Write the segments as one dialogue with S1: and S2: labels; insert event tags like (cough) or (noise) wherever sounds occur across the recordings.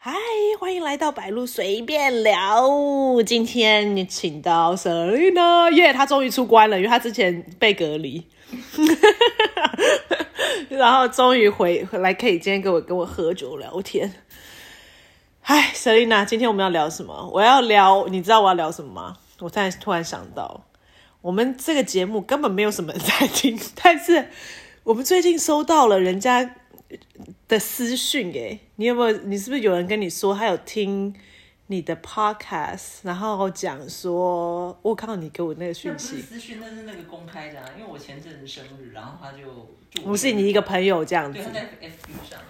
S1: 嗨，欢迎来到白鹿随便聊。今天你请到 Selina，耶，她终于出关了，因为她之前被隔离，(laughs) 然后终于回回来，可以今天跟我跟我喝酒聊天。嗨，Selina，今天我们要聊什么？我要聊，你知道我要聊什么吗？我现在突然想到，我们这个节目根本没有什么人在听，(laughs) 但是我们最近收到了人家的私讯，哎，你有没有？你是不是有人跟你说他有听你的 podcast，然后讲说，我看到你给我那个
S2: 那
S1: 讯
S2: 不是
S1: 息，
S2: 私讯，那是那个公开的、啊，因为我前阵子生日，然后他就
S1: 不是你一个朋友这样子
S2: 对，他，在 FB 上，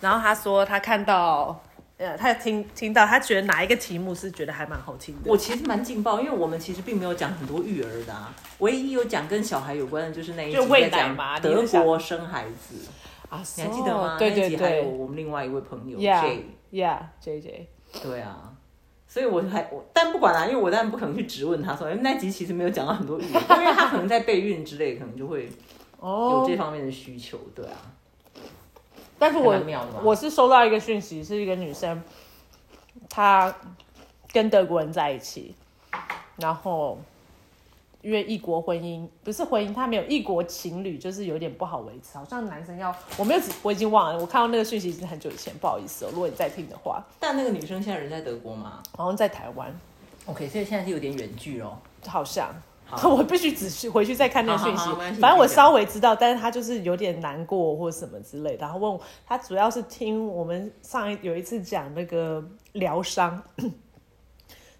S1: 然后他说他看到，呃，他听听到，他觉得哪一个题目是觉得还蛮好听的。
S2: 我其实蛮劲爆，因为我们其实并没有讲很多育儿的、啊，唯一有讲跟小孩有关的就是那一集在讲德国生孩子，
S1: 啊，
S2: 你还记得吗？
S1: 对对
S2: 那一集还有我们另外一位朋友
S1: J，，Yeah，Yeah，J J，
S2: 对啊。所以我还我，但不管啦、因为我当然不可能去质问他说，因为那集其实没有讲到很多语言，因为他可能在备孕之类，可能就会有
S1: 哦
S2: 这方面的需求，对啊。
S1: 但是我我是收到一个讯息，是一个女生，她跟德国人在一起，然后因为异国婚姻不是婚姻，他没有异国情侣，就是有点不好维持，好像男生要我没有我已经忘了，我看到那个讯息已经很久以前，不好意思哦，如果你在听的话，
S2: 但那个女生现在人在德国嘛
S1: 好像在台湾
S2: ，？OK，所以现在是有点远距哦。
S1: 好像。
S2: 好 (laughs)
S1: 我必须仔细回去再看那个讯息
S2: 好好好
S1: 反正我稍微知道，但是他就是有点难过或什么之类的。然后问我，他主要是听我们上一有一次讲那个疗伤，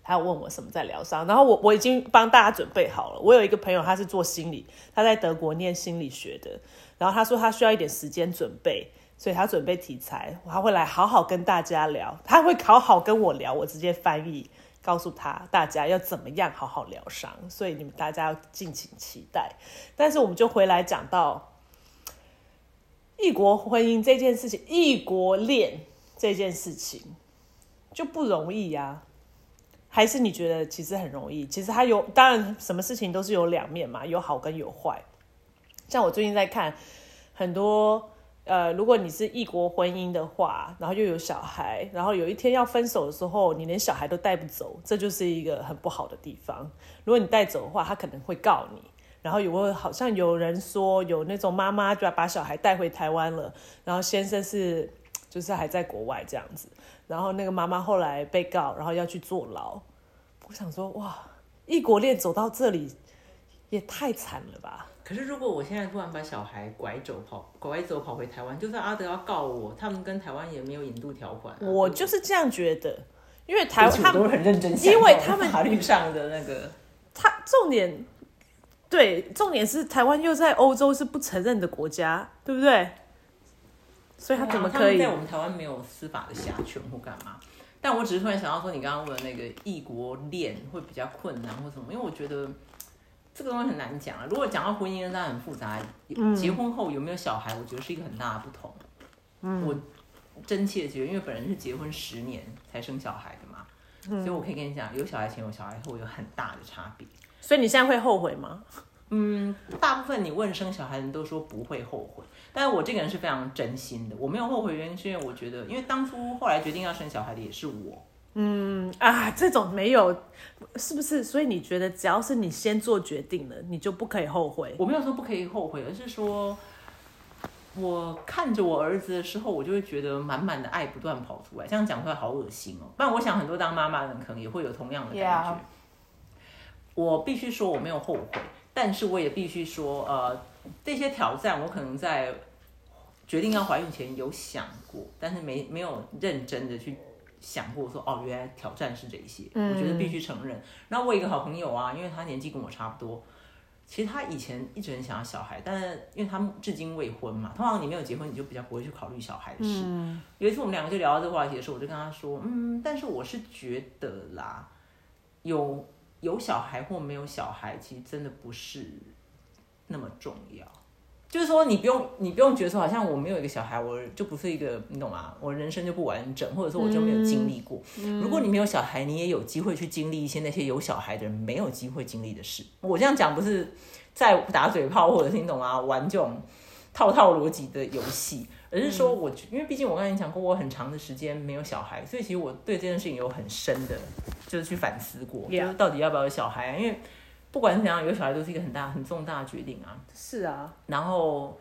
S1: 他有问我什么在疗伤，然后我我已经帮大家准备好了。我有一个朋友，他是做心理，他在德国念心理学的，然后他说他需要一点时间准备。所以他准备题材，他会来好好跟大家聊，他会好好跟我聊，我直接翻译，告诉他大家要怎么样好好疗伤，所以你们大家要敬请期待。但是我们就回来讲到异国婚姻这件事情，异国恋这件事情就不容易呀、还是你觉得其实很容易？其实它有，当然什么事情都是有两面嘛，有好跟有坏。像我最近在看很多。呃，如果你是异国婚姻的话，然后又有小孩，然后有一天要分手的时候，你连小孩都带不走，这就是一个很不好的地方。如果你带走的话，他可能会告你。然后有个好像有人说，有那种妈妈就把小孩带回台湾了，然后先生是就是还在国外这样子，然后那个妈妈后来被告，然后要去坐牢。我想说，哇，异国恋走到这里也太惨了吧！
S2: 可是如果我现在突然把小孩拐走跑拐走跑回台湾，就算阿德要告我，他们跟台湾也没有引渡条款啊、
S1: 我就是这样觉得，因为台湾他们
S2: 很认真，
S1: 因为他们
S2: 法律上的那个，
S1: 他重点，对，重点是台湾又在欧洲是不承认的国家，对不对？所以他怎么可以
S2: 在？我们台湾没有司法的辖权或干嘛？但我只是突然想到说，你刚刚问的那个异国恋会比较困难或什么？因为我觉得这个东西很难讲啊。如果讲到婚姻，当然很复杂。
S1: 嗯
S2: 结婚后有没有小孩，我觉得是一个很大的不同。嗯，我真切的觉得，因为本人是结婚十年才生小孩的嘛，
S1: 嗯
S2: 所以我可以跟你讲，有小孩前有小孩后有很大的差别。
S1: 所以你现在会后悔吗？
S2: 大部分你问生小孩的人都说不会后悔，但是我这个人是非常真心的，我没有后悔，原因是因为我觉得，因为当初后来决定要生小孩的也是我，
S1: 嗯啊，这种没有，是不是？所以你觉得只要是你先做决定了，你就不可以后悔？
S2: 我没有说不可以后悔，而是说，我看着我儿子的时候，我就会觉得满满的爱不断跑出来，这样讲出来好恶心哦。不然我想很多当妈妈的人可能也会有同样的感觉。我必须说我没有后悔，但是我也必须说，呃，这些挑战我可能在决定要怀孕前有想过，但是没没有认真的去想过说，哦，原来挑战是这些，我觉得必须承认。那我有一个好朋友啊，因为他年纪跟我差不多，其实他以前一直很想要小孩，但是因为他至今未婚嘛，通常你没有结婚，你就比较不会去考虑小孩的事。有一次我们两个就聊到这个话题的时候，我就跟他说，嗯，但是我是觉得啦，有有小孩或没有小孩，其实真的不是那么重要。就是说，你不用，你不用觉得说，好像我没有一个小孩，我就不是一个，你懂吗？我人生就不完整，或者说我就没有经历过。如果你没有小孩，你也有机会去经历一些那些有小孩的人没有机会经历的事。我这样讲不是在打嘴炮，或者是你懂吗？玩这种套套逻辑的游戏，而是说我，因为毕竟我刚才讲过，我很长的时间没有小孩，所以其实我对这件事情有很深的，就是去反思过，就是到底要不要有小孩啊？因为不管怎样，有小孩都是一个很大、很重大的决定啊。
S1: 是啊，
S2: 然后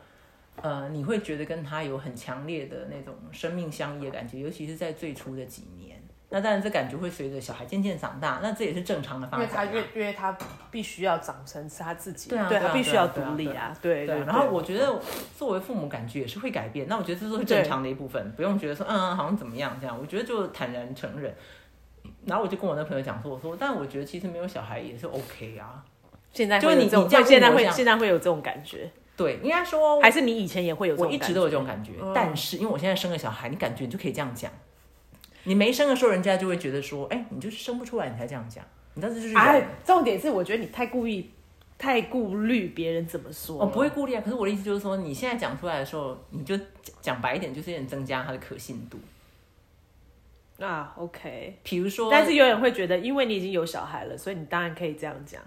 S2: 呃，你会觉得跟他有很强烈的那种生命相依的感觉，尤其是在最初的几年。那当然，这感觉会随着小孩渐渐长大，那这也是正常的发展。
S1: 因为他越因为他必须要长成是他自己，
S2: 对啊，
S1: 他必须要独立啊，对对。
S2: 然后我觉得作为父母，感觉也是会改变。那我觉得这都是正常的一部分，不用觉得说嗯好像怎么样这样。我觉得就坦然承认。然后我就跟我那朋友讲说，我说，但我觉得其实没有小孩也是 OK 啊。
S1: 现在就是你你现在会现在会有这种感觉？
S2: 对，应该说
S1: 还是你以前也会有这种感觉，
S2: 我一直都有这种感觉。但是因为我现在生了小孩，你感觉你就可以这样讲。你没生的时候，人家就会觉得说，哎，你就是生不出来，你才这样讲。你当时就是哎，
S1: 重点是我觉得你太故意，太顾虑别人怎么说。
S2: 我不会顾虑啊，可是我的意思就是说，你现在讲出来的时候，你就讲白一点，就是有点增加它的可信度。
S1: 啊，OK。
S2: 比如说，
S1: 但是有人会觉得，因为你已经有小孩了，所以你当然可以这样讲。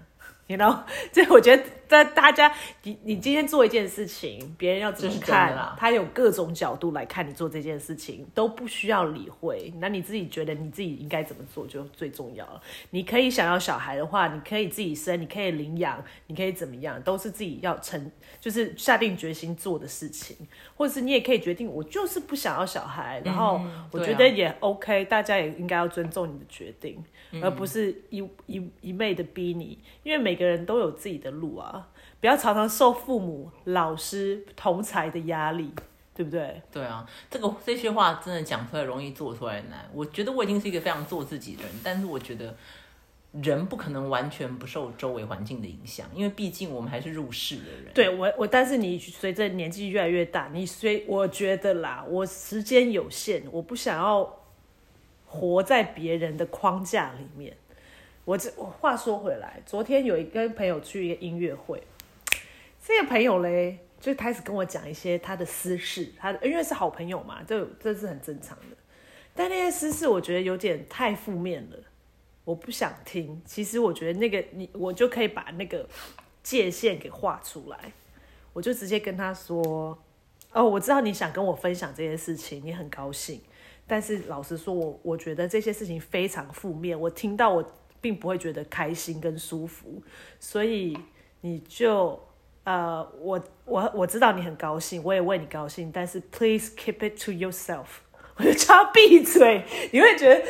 S1: 你 know，(laughs) 这我觉得在大家，你你今天做一件事情，别人要怎么看，他有各种角度来看你做这件事情，都不需要理会。那你自己觉得你自己应该怎么做就最重要了。你可以想要小孩的话，你可以自己生，你可以领养，你可以怎么样，都是自己要成，就是下定决心做的事情。或者是你也可以决定，我就是不想要小孩，然后我觉得也 OK，大家也应该要尊重你的决定。而不是一一一昧的逼你，因为每个人都有自己的路啊，不要常常受父母、老师、同才的压力，对不对？
S2: 对啊，这个这些话真的讲出来容易，做出来难。我觉得我已经是一个非常做自己的人，但是我觉得人不可能完全不受周围环境的影响，因为毕竟我们还是入世的人。
S1: 对我，我但是你随着年纪越来越大，你随我觉得啦，我时间有限，我不想要。活在别人的框架里面。我这话说回来，昨天有一跟朋友去一个音乐会，这个朋友嘞就开始跟我讲一些他的私事，他因为是好朋友嘛，这这是很正常的。但那些私事我觉得有点太负面了，我不想听。其实我觉得那个你，我就可以把那个界限给画出来，我就直接跟他说：“哦，我知道你想跟我分享这件事情，你很高兴。”但是老实说，我我觉得这些事情非常负面，我听到我并不会觉得开心跟舒服，所以你就呃，我我我知道你很高兴，我也为你高兴，但是 please keep it to yourself，(laughs) 我就叫他闭嘴。你会觉得，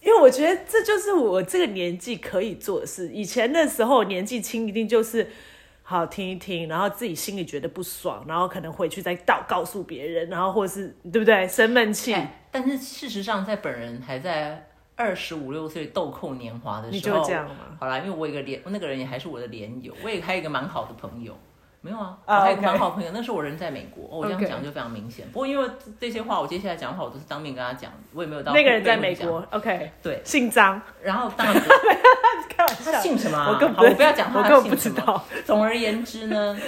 S1: 因为我觉得这就是我这个年纪可以做的事。以前的时候年纪轻，一定就是好听一听，然后自己心里觉得不爽，然后可能回去再告告诉别人，然后或者是对不对，生闷气。
S2: 但是事实上，在本人还在二十五六岁豆蔻年华的时
S1: 候，你就这样吗？
S2: 好啦，因为我一个连那个人也还是我的连友，我也还有一个蛮好的朋友，没有啊，我还有个蛮好朋友。那时候我人在美国，我这样讲就非常明显。不过因为这些话，我接下来讲话我都是当面跟他讲，我也没有到
S1: 那个人在美国，OK，
S2: 对，
S1: 姓张，
S2: 然后当然 (laughs)
S1: 开玩笑，
S2: 姓什么？
S1: 我
S2: 好，我不要讲他
S1: 姓什么。
S2: 总而言之呢。(laughs)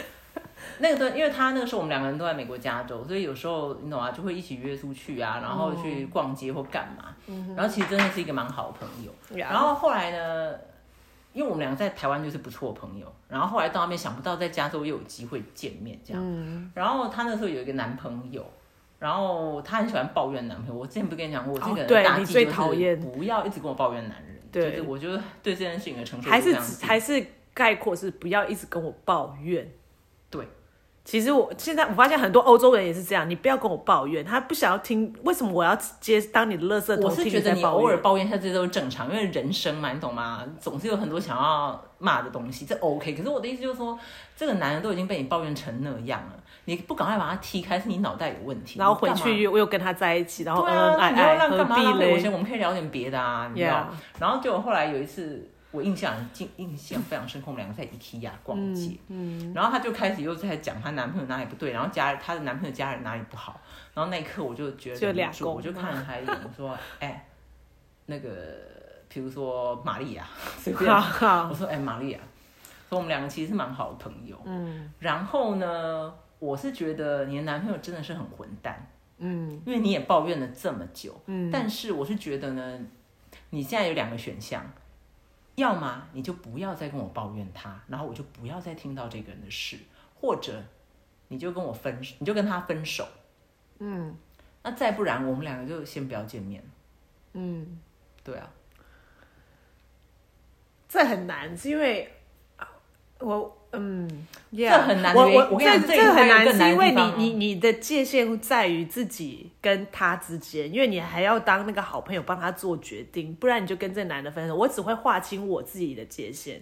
S2: 那个段，因为他那个时候我们两个人都在美国加州，所以有时候你懂啊，就会一起约出去啊，然后去逛街或干嘛。然后其实真的是一个蛮好的朋友。然后后来呢，因为我们两个在台湾就是不错的朋友，然后后来到那边想不到在加州又有机会见面这样。然后她那时候有一个男朋友，然后她很喜欢抱怨男朋友。我之前不跟你讲过，我这个人大忌就是不要一直跟我抱怨男人。对，我觉得对这件事情的承受
S1: 还是还是概括是不要一直跟我抱怨。
S2: 对。
S1: 其实我现在我发现很多欧洲人也是这样，你不要跟我抱怨，他不想要听，为什么我要接当你的垃圾桶？
S2: 我是觉得你偶尔抱怨一下这些都是正常，因为人生嘛，你懂吗？总是有很多想要骂的东西，这 OK。可是我的意思就是说，这个男人都已经被你抱怨成那样了，你不赶快把他踢开，是你脑袋有问题。
S1: 然后回去又又跟他在一起，然后
S2: 对啊，
S1: 你要
S2: 让干嘛浪费
S1: 我
S2: 钱？我们可以聊点别的啊，你知道？然后就后来有一次。我印象印印象非常深刻，我们两个在 IKEA 逛街，嗯，然后她就开始又在讲她男朋友哪里不对，然后家她的男朋友家人哪里不好，然后那一刻我就觉得忍不住，我就看了她一眼，我说，(laughs) 哎，那个，比如说玛丽亚，(laughs) 随便，我说，哎，玛丽亚，说我们两个其实是蛮好的朋友，嗯，然后呢，我是觉得你的男朋友真的是很混蛋，嗯，因为你也抱怨了这么久，嗯，但是我是觉得呢，你现在有两个选项。要么你就不要再跟我抱怨他，然后我就不要再听到这个人的事，或者你就跟我分，你就跟他分手，嗯，那再不然我们两个就先不要见面。
S1: 嗯，
S2: 对啊，
S1: 这很难，是因为啊我嗯，
S2: 这很难
S1: 我我
S2: 我跟你讲
S1: 这这很难，是因为你你你的界限在于自己跟他之间，因为你还要当那个好朋友帮他做决定，不然你就跟这男的分手。我只会划清我自己的界限，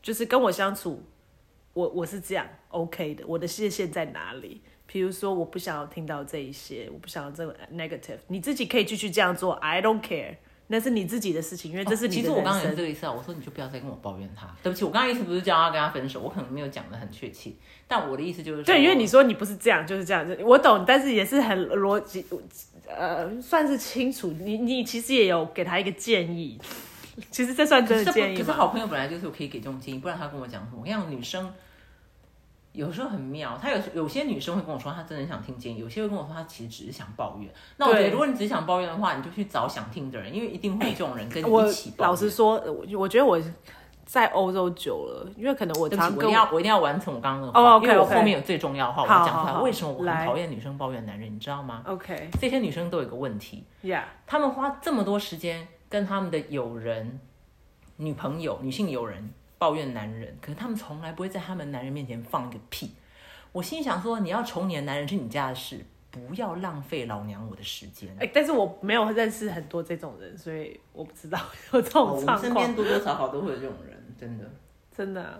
S1: 就是跟我相处，我我是这样 OK 的，我的界限在哪里？比如说，我不想要听到这一些，我不想要这个 negative，你自己可以继续这样做，I don't care，那是你自己的事情，因为这是你的
S2: 哦其实我刚刚也是这个意思啊，我说你就不要再跟我抱怨他。对不起，我刚刚意思不是叫他跟他分手，我可能没有讲的很确切，但我的意思就是
S1: 对，因为你说你不是这样，就是这样，子我懂，但是也是很逻辑，呃，算是清楚。你你其实也有给他一个建议，其实这算真的建议吗？
S2: 可是好朋友本来就是可以给这种建议，不然他跟我讲什么？我跟你讲，女生有时候很妙，她有有些女生会跟我说她真的很想听建议，有些会跟我说她其实只是想抱怨。那我觉得如果你只是想抱怨的话，你就去找想听的人，因为一定会有这种人跟你一起抱怨。
S1: 老实说，我我觉得我在欧洲久了，因为可能我常跟
S2: 我一定要我一定要完成我刚刚的话，因为我后面有最重要的话我
S1: 好
S2: 要讲出来。为什么我很讨厌女生抱怨男人？你知道吗
S1: ？OK
S2: 这些女生都有一个问题
S1: ，yeah
S2: 她们花这么多时间跟他们的友人、女朋友、女性友人抱怨男人，可是他们从来不会在他们男人面前放一个屁。我心里想说，你要宠你的男人是你家的事，不要浪费老娘我的时间。
S1: 哎、但是我没有认识很多这种人，所以我不知道 (laughs) 有这种状况。
S2: 们身边多多少少都会有这种人，真的。
S1: 真的啊，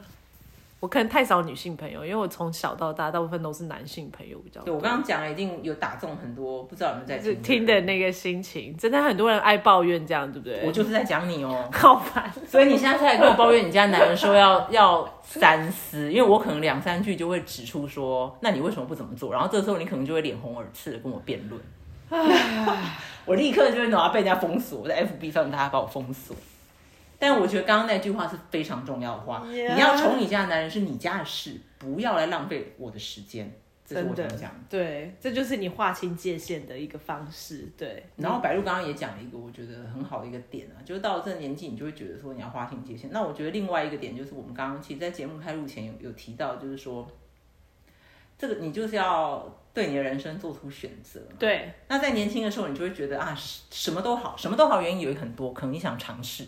S1: 我可能太少女性朋友，因为我从小到大大部分都是男性朋友比较多。
S2: 对我刚刚讲了，一定有打中很多，不知道有没有在
S1: 是
S2: 听
S1: 听的那个心情，真的很多人爱抱怨这样，对不对？
S2: 我就是在讲你哦。(laughs)
S1: 好烦。
S2: 所以你现在在跟我抱怨你家男人说要 (laughs) 要三思，因为我可能两三句就会指出说，那你为什么不怎么做？然后这时候你可能就会脸红耳赤的跟我辩论。(sighs) 我立刻就会脑被人家封锁，我在 FB 上大家把我封锁。但我觉得刚刚那句话是非常重要的话你要宠你家的男人是你家的事，不要来浪费我的时间。这是我想讲的。
S1: 对，这就是你划清界限的一个方式。对，
S2: 然后白露刚刚也讲了一个我觉得很好的一个点啊，就是到了这个年纪，你就会觉得说你要划清界限。那我觉得另外一个点就是我们刚刚其实，在节目开录前有有提到，就是说这个你就是要对你的人生做出选择。
S1: 对，
S2: 那在年轻的时候，你就会觉得啊，什什么都好，什么都好，原因有很多，可能你想尝试。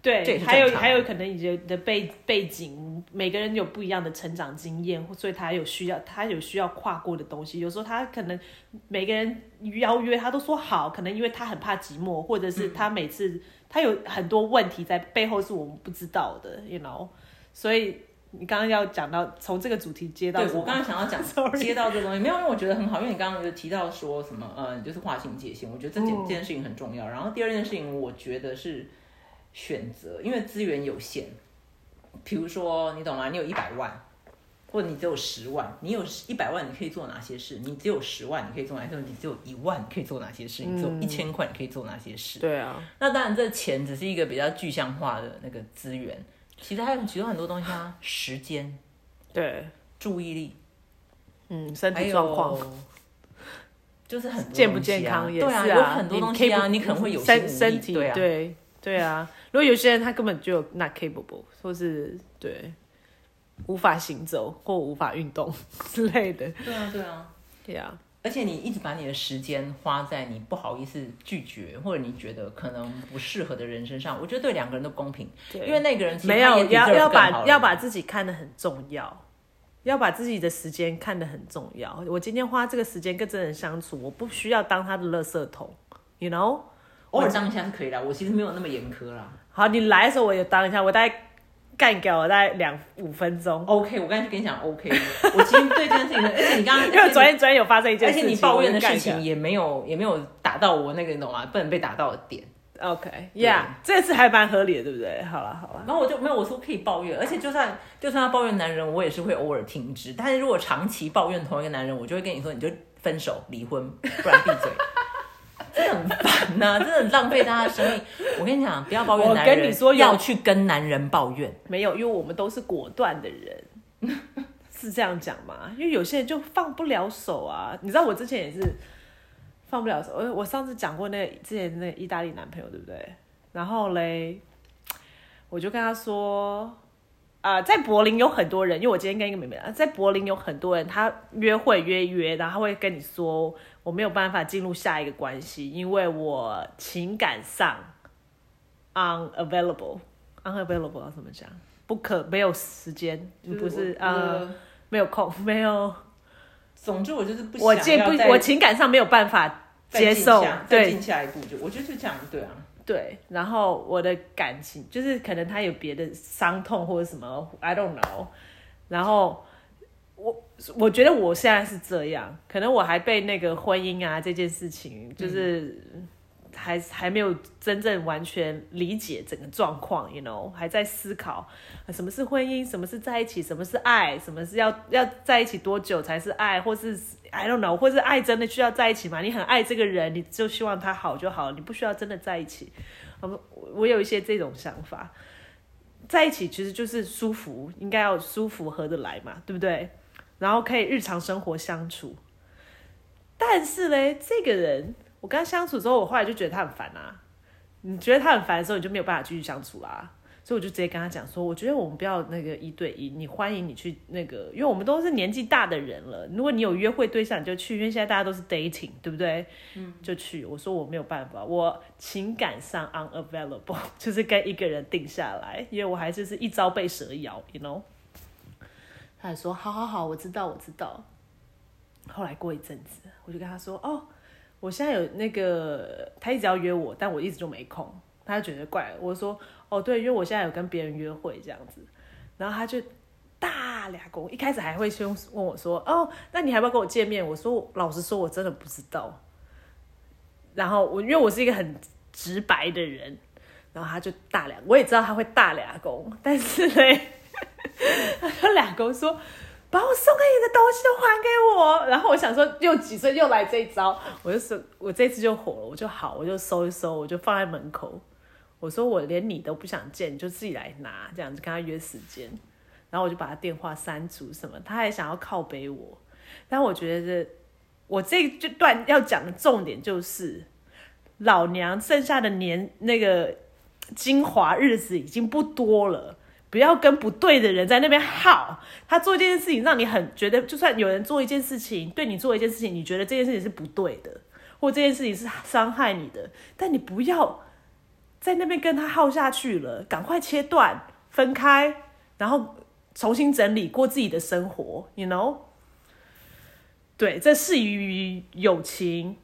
S1: 对，还有还有可能你的背背景，每个人有不一样的成长经验，所以他有需要，他有需要跨过的东西。有时候他可能每个人邀约他都说好，可能因为他很怕寂寞，或者
S2: 嗯
S1: 是他每次、他有很多问题在背后是我们不知道的，you know。所以你刚刚要讲到从这个主题接到
S2: 对我刚刚想要讲 (laughs) 接到这个东西，没有，因为我觉得很好，因为你刚刚有提到说什么，呃，就是划清界限，我觉得这件、
S1: 嗯
S2: 这件事情很重要。然后第二件事情，我觉得是选择，因为资源有限。比如说，你懂吗？你有一百万，或者你只有十万，你有一百万，你可以做哪些事？你只有十万，你可以做哪些事？你只有一万，你可以做哪些事？你只有一千块，你可以做哪些事？
S1: 对啊，
S2: 那当然，这钱只是一个比较具象化的那个资源，其实还有其他很多东西啊，时间、
S1: 对，
S2: 注意力。
S1: 嗯，身体状况。
S2: 就是很多
S1: 健不健康也
S2: 对啊，有很多东西啊，
S1: 你
S2: 你可能会有心无力
S1: 身身体
S2: 对啊，
S1: 对对啊。如果有些人他根本就 not capable，或是对无法行走或无法运动 (laughs) 之类的，
S2: 对啊，对啊。
S1: 对啊，
S2: 而且你一直把你的时间花在你不好意思拒绝或者你觉得可能不适合的人身上，我觉得对两个人都公平，
S1: 对
S2: 因为那个人
S1: 没有要要把要把自己看得很重要。要把自己的时间看得很重要。我今天花这个时间跟这人相处，我不需要当他的垃圾桶，you know。
S2: 偶尔当一下是可以的，我其实没有那么严苛啦。
S1: 好，你来的时候我也当一下，我大概干掉我大概两五分钟。
S2: OK，我刚才就跟你讲 OK，我其实对这件事情的，(laughs) 而且你刚刚 (laughs)
S1: 因为我昨天昨天有发生一件
S2: 而
S1: 事情，而
S2: 且你抱怨的事情也没有也没有打到我那个你懂吗？不能被打到的点。
S1: OK，Yeah，、这次还蛮合理的，对不对？好了好了，
S2: 然后我就没有我说可以抱怨，而且就算就算他抱怨男人，我也是会偶尔停止。但是如果长期抱怨同一个男人，我就会跟你说，你就分手离婚，不然闭嘴。真的很烦呐、(laughs) 真的很浪费大家的生命。我跟你讲，不要抱怨
S1: 我
S2: 男人，
S1: 跟你说
S2: 要去跟男人抱怨。
S1: 没有，因为我们都是果断的人，(laughs) 是这样讲吗？因为有些人就放不了手啊。你知道我之前也是放不了手，我我上次讲过那个之前那个意大利男朋友，对不对？然后嘞，我就跟他说。啊、在柏林有很多人，因为我今天跟一个妹妹啊，在柏林有很多人，他约会约约，然后他会跟你说我没有办法进入下一个关系，因为我情感上 unavailable，unavailable 要怎么讲？不可没有时间，不是
S2: 我
S1: 啊、
S2: 我
S1: 没有空，没有，
S2: 总之我就是不
S1: 我接不，我情感上没有办法接受对
S2: 进下一步就我觉得就这样，对啊，
S1: 对，然后我的感情就是可能他有别的伤痛或者什么，I don't know。然后我我觉得我现在是这样，可能我还被那个婚姻啊这件事情，就是还还没有真正完全理解整个状况，you know，还在思考什么是婚姻，什么是在一起，什么是爱，什么是要要在一起多久才是爱，或是 I don't know，或是爱真的需要在一起吗？你很爱这个人，你就希望他好就好，你不需要真的在一起。我我有一些这种想法，在一起其实就是舒服，应该要舒服合得来嘛，对不对？然后可以日常生活相处。但是嘞，这个人我跟他相处之后，我后来就觉得他很烦啊。你觉得他很烦的时候，你就没有办法继续相处啦。所以我就直接跟他讲说，我觉得我们不要那个一对一，你欢迎你去那个，因为我们都是年纪大的人了。如果你有约会对象，你就去，因为现在大家都是 dating，对不对？嗯，就去。我说我没有办法，我情感上 unavailable，就是跟一个人定下来，因为我还是是一朝被蛇咬，you know。他说好好好，我知道我知道。后来过一阵子，我就跟他说哦，我现在有那个，他一直要约我，但我一直就没空，他就觉得怪。我说哦对，因为我现在有跟别人约会这样子，然后他就大俩公，一开始还会先问我说哦，那你还要不要跟我见面？我说老实说，我真的不知道。然后我因为我是一个很直白的人，然后他就大俩，我也知道他会大俩公，但是呢，他俩公说。把我送给你的东西都还给我，然后我想说，又几岁又来这一招，我就说，我这次就火了，我就好，我就收一收，我就放在门口。我说我连你都不想见，你就自己来拿，这样子跟他约时间。然后我就把他电话删除什么，他还想要靠背我，但我觉得我这这段要讲的重点就是，老娘剩下的年那个精华日子已经不多了。不要跟不对的人在那边耗。他做一件事情，让你很觉得，就算有人做一件事情，对你做一件事情，你觉得这件事情是不对的，或这件事情是伤害你的，但你不要在那边跟他耗下去了，赶快切断，分开，然后重新整理过自己的生活，you know？对，这适于友情、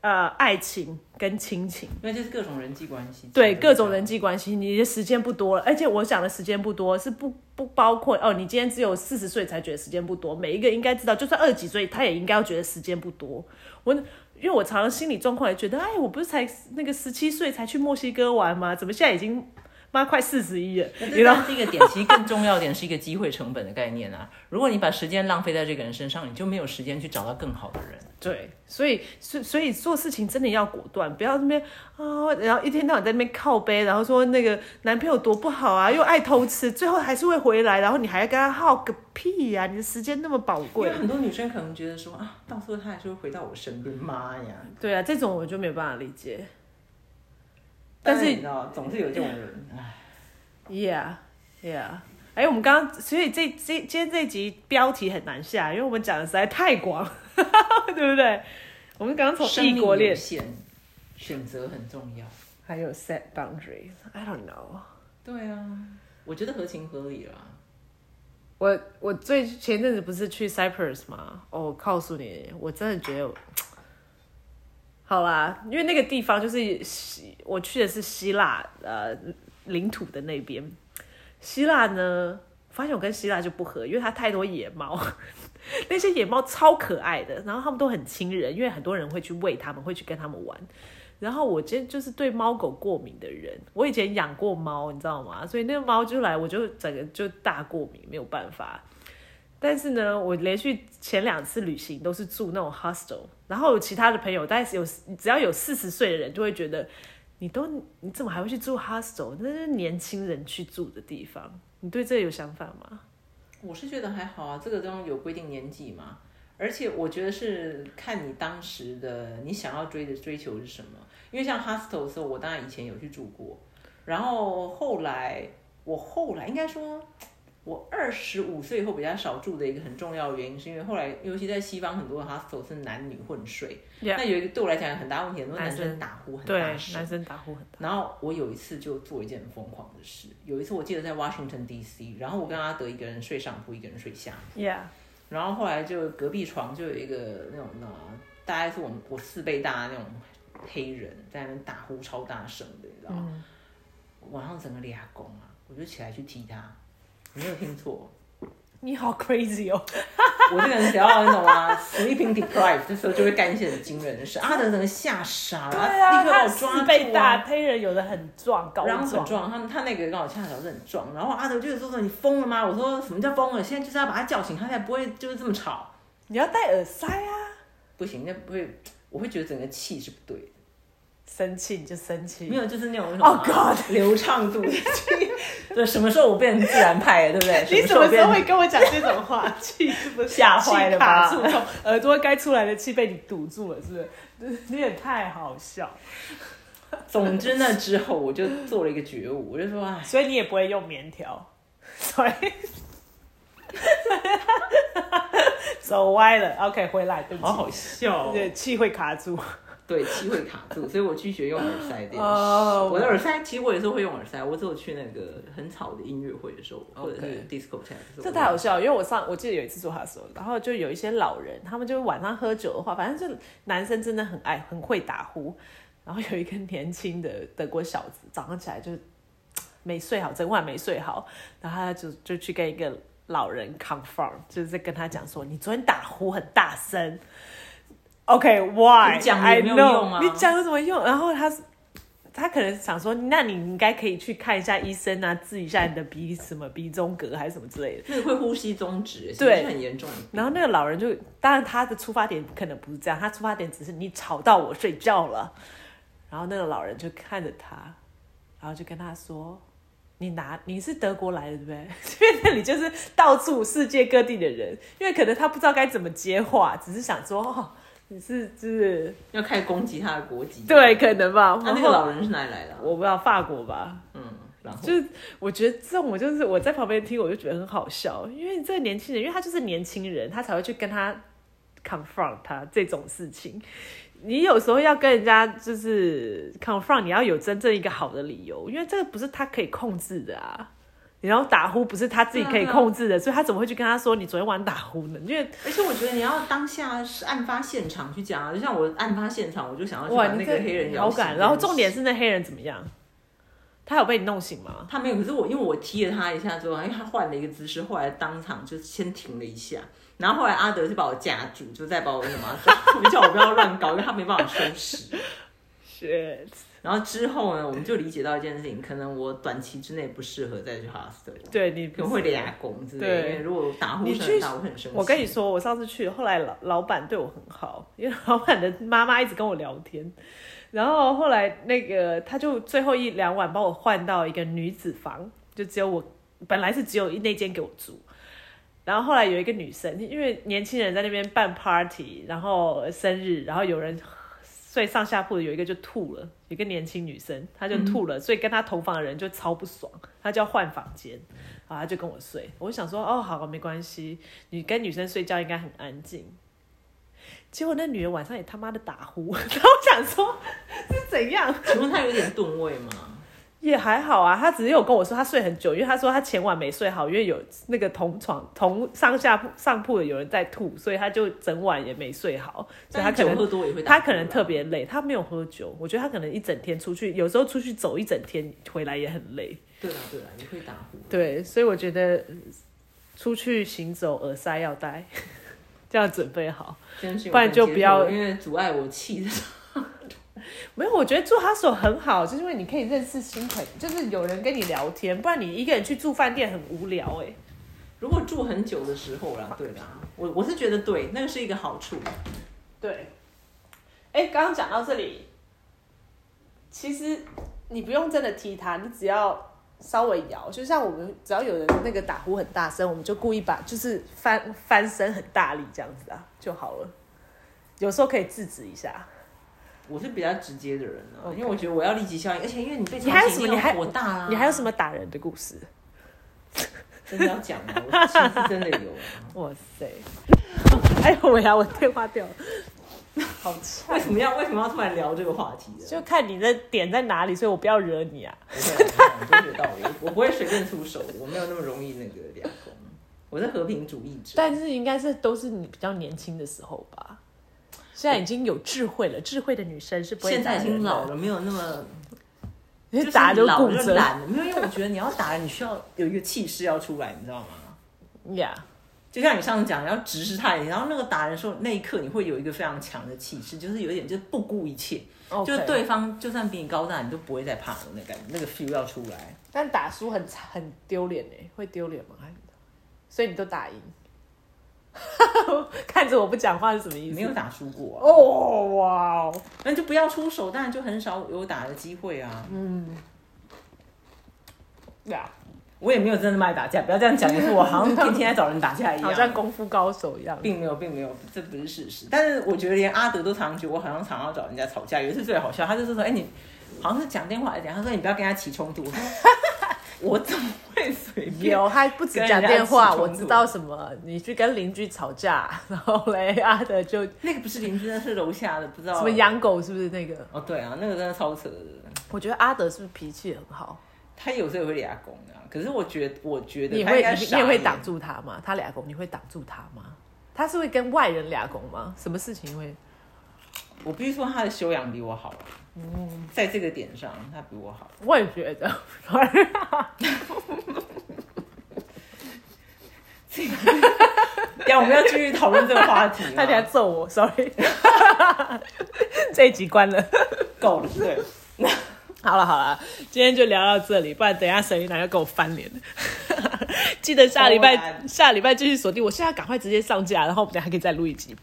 S1: 呃爱情跟亲情。
S2: 因为这是各种人际关系，
S1: 对各种人际关系，你的时间不多了，而且我想的时间不多是不不包括哦，你今天只有四十岁才觉得时间不多，每一个应该知道，就算二十几岁，他也应该要觉得时间不多。我因为我常常心理状况也觉得，哎，我不是才那个十七岁才去墨西哥玩吗？怎么现在已经妈快四十一了？
S2: 那
S1: 你知道
S2: 这是一个点，其实更重要的点是一个机会成本的概念啊。(laughs) 如果你把时间浪费在这个人身上，你就没有时间去找到更好的人。
S1: 对，所以所以所以做事情真的要果断，不要那边啊，然后一天到晚在那边靠背，然后说那个男朋友多不好啊，又爱偷吃，最后还是会回来，然后你还要跟他耗个屁呀、你的时间那么宝 (laughs)
S2: 因
S1: 贵
S2: 为。很多女生可能觉得说啊，到时候他还是会回到我身边，妈呀！
S1: 对啊，这种我就没有办法理解。但是
S2: 你知道，总是有这种人，唉
S1: ，Yeah, yeah。哎，我们刚刚，所以这这今天这集标题很难下，因为我们讲的实在太广，(laughs) 对不对？我们刚刚从异国恋，
S2: 限，选择很重要。
S1: 还有 set boundary。I don't know。
S2: 对啊，我觉得合情合理啦。
S1: 我我最前阵子不是去 Cyprus 吗？哦，我告诉你，我真的觉得，好啦，因为那个地方就是希，我去的是希腊呃领土的那边。希腊呢，发现我跟希腊就不合，因为它太多野猫，(laughs) 那些野猫超可爱的，然后他们都很亲人，因为很多人会去喂它们，会去跟它们玩。然后我今天就是对猫狗过敏的人，我以前养过猫，你知道吗？所以那个猫就来，我就整个就大过敏，没有办法。但是呢，我连续前两次旅行都是住那种 hostel，然后有其他的朋友，但是有只要有四十岁的人就会觉得，你都你怎么还会去住 hostel？那是年轻人去住的地方。你对这有想法吗？
S2: 我是觉得还好啊，这个地方有规定年纪嘛，而且我觉得是看你当时的你想要追的追求是什么。因为像 hostel 的时候，我当然以前有去住过，然后后来我后来应该说，我二十五岁以后比较少住的一个很重要的原因，是因为后来，尤其在西方很多的 hostel 是男女混睡。那有一个对我来讲很大问题，很多男生打呼很大声。
S1: 男生打呼很大。
S2: 然后我有一次就做一件很疯狂的事。有一次我记得在 Washington D.C.，然后我跟阿德一个人睡上铺，一个人睡下。
S1: Yeah。
S2: 然后后来就隔壁床就有一个那种那大概是我我四倍大的那种黑人，在那边打呼超大声的，你知道吗？晚上整个俩拱啊，我就起来去踢他。没有听错，
S1: 你好 crazy 哦！(laughs)
S2: 我这个人只要那种啊，sleeping deprived 的时候就会干一些很惊人的事。阿德整个吓傻了，立刻把我抓
S1: 住啊！黑人有的很壮，高壮，
S2: 很壮。他他那个刚好恰巧是很壮。然后阿德就是说说你疯了吗？我说什么叫疯了？现在就是要把他叫醒，他才不会就是这么吵。
S1: 你要戴耳塞啊！
S2: 不行，那不会，我会觉得整个气是不对的。
S1: 生气你就生气，
S2: 没有就是那种哦 God，流畅度。(laughs) 对，什么时候我变成自然派了，对不对？(laughs)
S1: 你什么时候会跟我讲这种话？气是不是
S2: 吓坏了吧？
S1: 耳朵该出来的气被你堵住了，是不是？(laughs) 你也太好笑。
S2: 总之那之后我就做了一个觉悟，我就说哎，
S1: 所以你也不会用棉条，所以走歪了。OK，回来，对不
S2: 起，好好笑，
S1: 对，气会卡住。
S2: 对，气会卡住，所以我去学用耳塞我的耳塞其实我也是会用耳塞，我只有去那个很吵的音乐会的时候，或者是 disco 才。
S1: 这太好笑，因为我上我记得有一次做他说，然后就有一些老人，他们就晚上喝酒的话，反正就男生真的很爱很会打呼，然后有一个年轻的德国小子，早上起来就没睡好，整晚没睡好，然后他就就去跟一个老人 confirm，就是在跟他讲说，你昨天打呼很大声。OK，Why？
S2: 你讲有没有用啊？
S1: 你讲有什么用？然后他他可能想说，那你应该可以去看一下医生啊，治一下你的鼻什么鼻中隔还是什么之类的。
S2: 那会呼吸中止，对，很严重。
S1: 然后那个老人就，当然他的出发点可能不是这样，他出发点只是你吵到我睡觉了。然后那个老人就看着他，然后就跟他说：“你拿你是德国来的对不对？(laughs) 因为那里就是到处世界各地的人，因为可能他不知道该怎么接话，只是想说。”你是就是
S2: 要开始攻击他的国籍？
S1: 对，可能吧。
S2: 他那个老人是哪里来的？
S1: 我不知道，法国吧。
S2: 嗯，然后
S1: 就是我觉得这种，我就是我在旁边听，我就觉得很好笑，因为这个年轻人，因为他就是年轻人，他才会去跟他 confront 他这种事情。你有时候要跟人家就是 confront，你要有真正一个好的理由，因为这个不是他可以控制的啊。然后打呼不是他自己可以控制的，所以他怎么会去跟他说你昨天晚打呼呢？因为
S2: 而且我觉得你要当下是案发现场去讲啊，就像我案发现场，我就想要去把那个黑人摇醒。
S1: 然后重点是那黑人怎么样？他有被你弄醒吗？
S2: 他没有，可是我因为我踢了他一下之后，因为他换了一个姿势，后来当场就先停了一下，然后后来阿德就把我架住，就再把我什么叫我不要乱搞，因为他没办法收拾。(laughs)
S1: Shit。
S2: 然后之后呢，我们就理解到一件事情，可能我短期之内不适合再去 hostel。
S1: 对你
S2: 可能会俩工之类的。对，如果打呼声大，我很生气。
S1: 我跟你说，我上次去，后来老老板对我很好，因为老板的妈妈一直跟我聊天。然后后来那个他就最后一两晚把我换到一个女子房，就只有我本来是只有那间给我住。然后后来有一个女生，因为年轻人在那边办 party，然后生日，然后有人。睡上下铺的有一个就吐了，一个年轻女生，她就吐了，所以跟她同房的人就超不爽，她就要换房间，然后她就跟我睡。我想说，哦，好，没关系，你跟女生睡觉应该很安静。结果那女人晚上也他妈的打呼，(laughs) 然后我想说，是怎样？
S2: 请问她有点吨位吗？
S1: 也还好啊，他只是有跟我说他睡很久，因为他说他前晚没睡好，因为有那个同床同上下铺上铺的有人在吐，所以他就整晚也没睡好。所以他可能
S2: 喝多也会，
S1: 他可能特别累，他没有喝酒，我觉得他可能一整天出去，有时候出去走一整天回来也很累。
S2: 对啊对啊，你会打呼。
S1: 对，所以我觉得出去行走耳塞要戴，(laughs) 这样准备好，不然就不要
S2: 因为阻碍我气。
S1: 没有，我觉得住他所很好，就是因为你可以认识新朋友，就是有人跟你聊天，不然你一个人去住饭店很无聊哎。
S2: 如果住很久的时候啦，对啦，我我是觉得对，那个是一个好处。
S1: 对。哎，刚刚讲到这里，其实你不用真的踢他，你只要稍微摇，就像我们只要有人那个打呼很大声，我们就故意把就是翻翻身很大力这样子啊就好了。有时候可以制止一下。
S2: 我是比较直接的人啊，因为我觉得我要立即效应，而且因为你被
S1: 你还有什么？你还
S2: 火大啊？
S1: 你还有什么打人的故事？
S2: 真的要讲吗？我其实真的有啊。(laughs)
S1: 哇塞！(laughs) 哎呦喂呀，我电话掉了，(laughs) 好差
S2: 为。什么要为什么要突然聊这个话题呢？
S1: 就看你的点在哪里，所以我不要惹你啊。
S2: 我真的有道理，我我不会随便出手，我没有那么容易那个两公，我是和平主义者。
S1: 但是应该是都是你比较年轻的时候吧。现在已经有智慧了，智慧的女生是不会
S2: 现在已经老，了，没有那么
S1: 你就打就
S2: 老
S1: 骨折。
S2: 了懒了，没有，因为我觉得你要打人，你需要有一个气势要出来，你知道吗？
S1: 呀
S2: 就像你上次讲，你要直视他，然后那个打人的时候，那一刻你会有一个非常强的气势，就是有一点就是不顾一切就是对方就算比你高大，你都不会再怕的那感觉，那个 feel 要出来。
S1: 但打输很很丢脸哎，会丢脸吗？所以你都打赢？(laughs) 看着我不讲话是什么意思？
S2: 没有打输过、啊，
S1: 哦，哇哦，
S2: 那就不要出手，当然就很少有打的机会啊。
S1: 嗯，对啊，
S2: 我也没有真的卖打架，不要这样讲，就是我好像天天在找人打架一样，
S1: 好像功夫高手一样。
S2: 并没有，并没有，这不是事实。但是我觉得连阿德都常常觉得我好像常常要找人家吵架。有一次最好笑，他就是说：“哎、你好像是讲电话来讲？”他说：“你不要跟他起冲突。” (laughs) 我说：“我怎么会随便？”
S1: 有，他不止讲电话，我知道什么。你去跟邻居吵架，然后嘞，阿德就
S2: 那个不是邻居，那是楼下的，不知道什
S1: 么养狗是不是那个？
S2: 哦，对啊，那个真的超扯的。
S1: 我觉得阿德是不是脾气很好？
S2: 他有时候也会俩攻啊，可是我觉得，我觉得
S1: 你会你你也会挡住他吗？他俩公你会挡住他吗？他是会跟外人俩公吗？什么事情会？
S2: 我必须说他的修养比我好，嗯，在这个点上他比我好。
S1: 我也觉得，(laughs)
S2: 呀，我们要继续讨论这个话题吗，
S1: 他等下揍我，sorry，(laughs) 这一集关了。
S2: 够了，对。(laughs)
S1: 好了好了，今天就聊到这里，不然等一下沈一楠要跟我翻脸。记得下礼拜下礼拜继续锁定，我现在赶快直接上架，然后我们等一下可以再录一集。